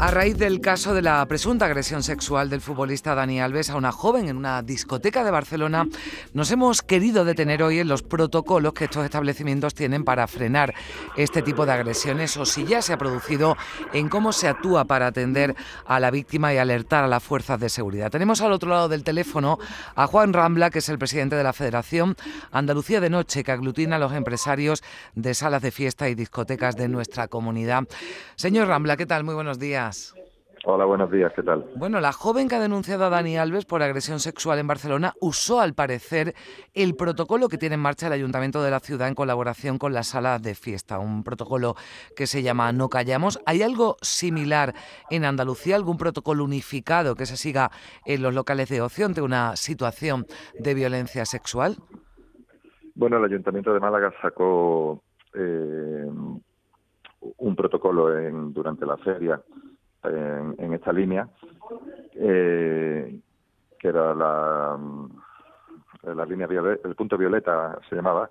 A raíz del caso de la presunta agresión sexual del futbolista Dani Alves a una joven en una discoteca de Barcelona, nos hemos querido detener hoy en los protocolos que estos establecimientos tienen para frenar este tipo de agresiones o si ya se ha producido en cómo se actúa para atender a la víctima y alertar a las fuerzas de seguridad. Tenemos al otro lado del teléfono a Juan Rambla, que es el presidente de la Federación Andalucía de Noche, que aglutina a los empresarios de salas de fiesta y discotecas de nuestra comunidad. Señor Rambla, ¿qué tal? Muy buenos días. Hola, buenos días, ¿qué tal? Bueno, la joven que ha denunciado a Dani Alves por agresión sexual en Barcelona usó, al parecer, el protocolo que tiene en marcha el Ayuntamiento de la ciudad en colaboración con la sala de fiesta, un protocolo que se llama No Callamos. ¿Hay algo similar en Andalucía, algún protocolo unificado que se siga en los locales de ocio ante una situación de violencia sexual? Bueno, el Ayuntamiento de Málaga sacó eh, un protocolo en, durante la feria en, esta línea, eh, que era la, la línea el punto violeta se llamaba,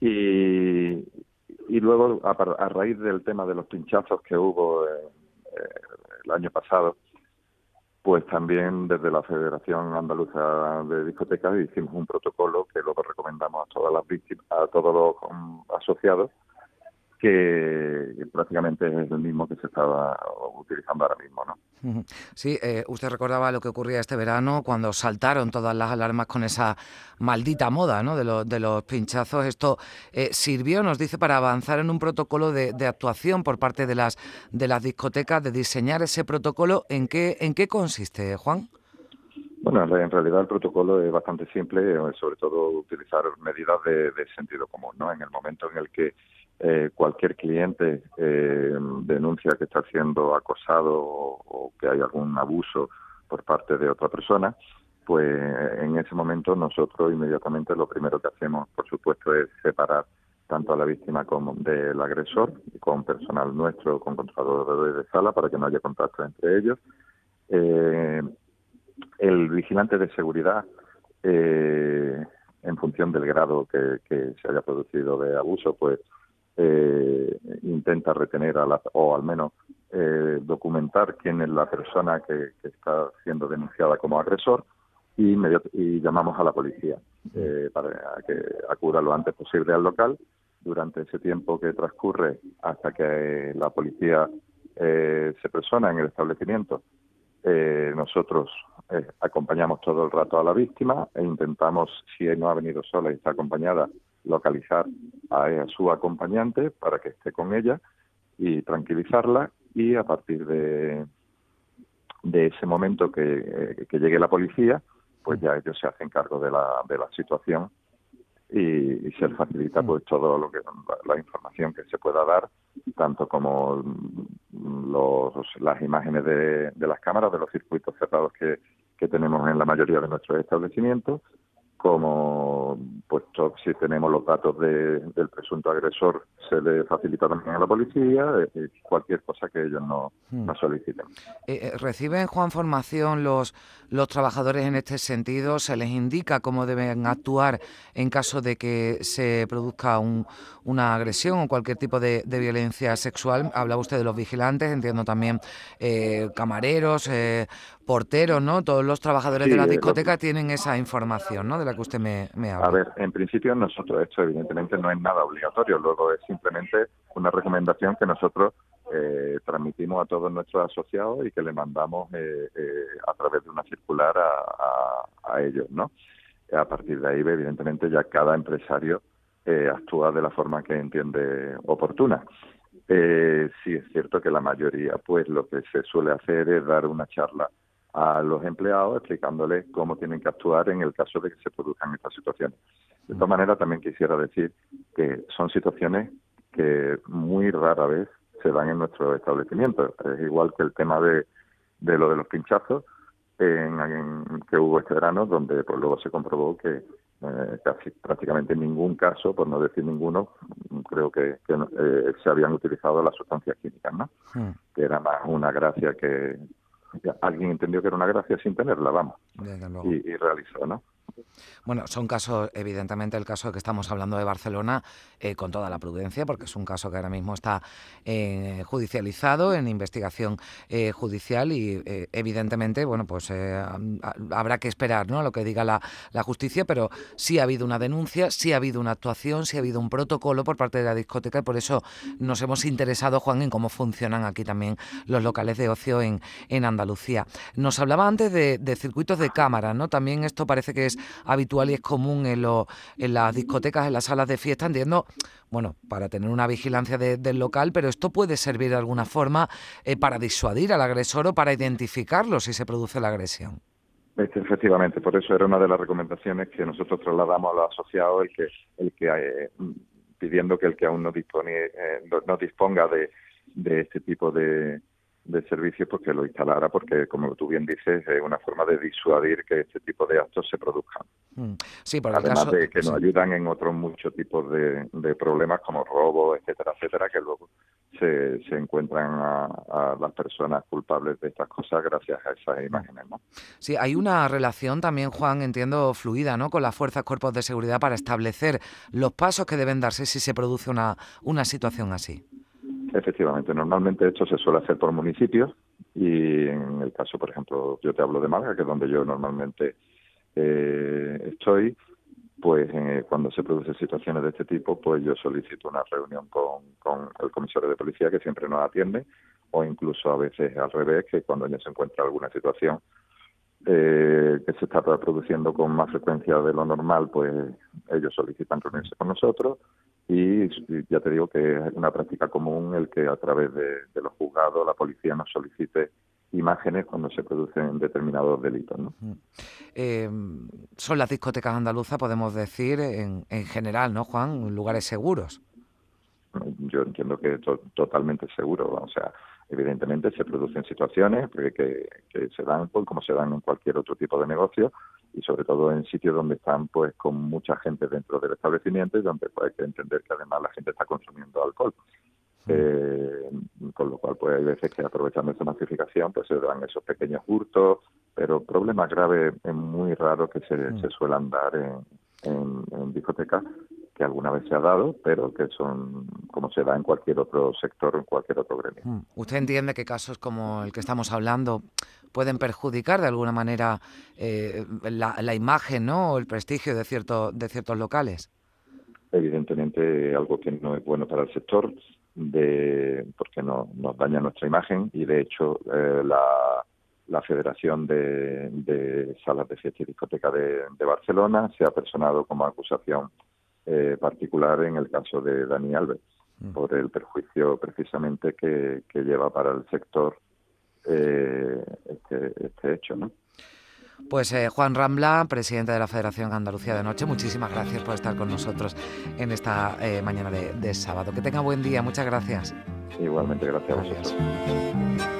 y, y luego a, a, raíz del tema de los pinchazos que hubo eh, el año pasado, pues también desde la Federación Andaluza de Discotecas hicimos un protocolo que luego recomendamos a todas las víctimas, a todos los um, asociados que prácticamente es el mismo que se estaba utilizando ahora mismo, ¿no? Sí, eh, usted recordaba lo que ocurría este verano cuando saltaron todas las alarmas con esa maldita moda, ¿no? De, los de los pinchazos. Esto eh, sirvió, nos dice, para avanzar en un protocolo de, actuación por parte de las de las discotecas, de diseñar ese protocolo. ¿En qué en qué consiste, Juan? Bueno, en realidad el protocolo es bastante simple, eh, sobre todo utilizar medidas de, de sentido común, ¿no? En el momento en el que eh, cualquier cliente eh, denuncia que está siendo acosado o, que hay algún abuso por parte de otra persona, pues en ese momento nosotros inmediatamente lo primero que hacemos, por supuesto, es separar tanto a la víctima como del agresor, con personal nuestro, con controladores de sala, para que no haya contacto entre ellos. Eh, el vigilante de seguridad, en función del grado que, que se haya producido de abuso, pues eh, intenta retener a la, o al menos eh, documentar quién es la persona que, está siendo denunciada como agresor y, llamamos a la policía eh, para que acuda lo antes posible al local. Durante ese tiempo que transcurre hasta que la policía eh, se persona en el establecimiento, nosotros acompañamos todo el rato a la víctima e intentamos, si no ha venido sola y está acompañada, localizar a, su acompañante para que esté con ella y tranquilizarla y a partir de, de ese momento que, eh, llegue la policía, pues ya ellos se hacen cargo de la, de la situación y, se les facilita pues todo lo que la, información que se pueda dar tanto como los, las imágenes de, de las cámaras de los circuitos cerrados que, que tenemos en la mayoría de nuestros establecimientos como pues si tenemos los datos de, del presunto agresor se le facilita también a la policía eh, cualquier cosa que ellos no, hmm. no soliciten. Eh, eh, ¿Reciben, Juan, formación los, los trabajadores en este sentido? ¿Se les indica cómo deben actuar en caso de que se produzca un, una agresión o cualquier tipo de, de, violencia sexual? Hablaba usted de los vigilantes, entiendo también camareros, porteros, ¿no? Todos los trabajadores de la discoteca tienen esa información, ¿no? De la que usted me, me habla. A ver, en principio nosotros, esto evidentemente no es nada obligatorio, luego es simplemente una recomendación que nosotros eh, transmitimos a todos nuestros asociados y que le mandamos eh, eh, a través de una circular a, a, ellos, ¿no? A partir de ahí, evidentemente, ya cada empresario actúa de la forma que entiende oportuna. sí es cierto que la mayoría, pues lo que se suele hacer es dar una charla a los empleados explicándoles cómo tienen que actuar en el caso de que se produzcan estas situaciones. De todas maneras, también quisiera decir que son situaciones que muy rara vez se dan en nuestro establecimiento. Es igual que el tema de, de lo de los pinchazos en, que hubo este verano, donde pues luego se comprobó que eh, casi prácticamente en ningún caso, por no decir ninguno, creo que, eh, se habían utilizado las sustancias químicas, ¿no? Hmm. Que era más una gracia que, alguien entendió que era una gracia sin tenerla, vamos, y, y realizó, ¿no? Bueno, son casos, evidentemente, el caso que estamos hablando de Barcelona, eh, con toda la prudencia, porque es un caso que ahora mismo está eh, judicializado, en investigación eh, judicial y, evidentemente, bueno, pues habrá que esperar ¿no? lo que diga la, la, justicia, pero sí ha habido una denuncia, sí ha habido una actuación, sí ha habido un protocolo por parte de la discoteca y por eso nos hemos interesado, Juan, en cómo funcionan aquí también los locales de ocio en, en Andalucía. Nos hablaba antes de, de circuitos de cámara, ¿no? También esto parece que es habitual y es común en, en las discotecas, en las salas de fiesta, entiendo, bueno, para tener una vigilancia del local, pero esto puede servir de alguna forma eh, para disuadir al agresor o para identificarlo si se produce la agresión. Efectivamente, por eso era una de las recomendaciones que nosotros trasladamos a los asociados, el que, el que eh, pidiendo que el que aún no, dispone, eh, no, disponga de, de este tipo de, de servicios pues que lo instalara porque como tú bien dices es una forma de disuadir que este tipo de actos se produzcan mm. sí, por además de que nos ayudan en otros muchos tipos de, problemas como robos etcétera etcétera que luego se, se encuentran a, las personas culpables de estas cosas gracias a esas imágenes ¿no? sí hay una relación también Juan entiendo fluida no con las fuerzas cuerpos de seguridad para establecer los pasos que deben darse si se produce una una situación así Efectivamente, normalmente esto se suele hacer por municipios y en el caso, por ejemplo, yo te hablo de Málaga, que es donde yo normalmente eh, estoy, pues eh, cuando se producen situaciones de este tipo, pues yo solicito una reunión con, el comisario de policía que siempre nos atiende, o incluso a veces al revés, que cuando ya se encuentra alguna situación eh, que se está produciendo con más frecuencia de lo normal, pues ellos solicitan reunirse con nosotros y ya te digo que es una práctica común el que a través de, los juzgados la policía nos solicite imágenes cuando se producen determinados delitos. ¿no? Eh, son las discotecas andaluzas, podemos decir, en, en general, ¿no, Juan? Lugares seguros. Yo entiendo que es totalmente seguro. O sea, evidentemente se producen situaciones que, que, se dan pues, como se dan en cualquier otro tipo de negocio y sobre todo en sitios donde están pues con mucha gente dentro del establecimiento y donde pues, hay que entender que además la gente está consumiendo alcohol. Eh, con lo cual pues hay veces que aprovechando esa masificación pues se dan esos pequeños hurtos pero problemas graves es muy raro que se, se suelan dar en, en, en discotecas que alguna vez se ha dado, pero que son como se da en cualquier otro sector, en cualquier otro gremio. Mm. ¿Usted entiende que casos como el que estamos hablando pueden perjudicar de alguna manera eh, la, imagen ¿no? o el prestigio de, cierto, de ciertos locales? Evidentemente algo que no es bueno para el sector, de, porque no, nos daña nuestra imagen y de hecho eh, la, la Federación de, Salas de Fiesta y Discoteca de, de Barcelona se ha personado como acusación eh, particular en el caso de Dani Alves, mm. por el perjuicio precisamente que, lleva para el sector eh, este, este, hecho. ¿no? Pues eh, Juan Rambla, presidente de la Federación Andalucía de Noche, muchísimas gracias por estar con nosotros en esta mañana de, sábado. Que tenga buen día, muchas gracias. Igualmente, gracias. a vosotros.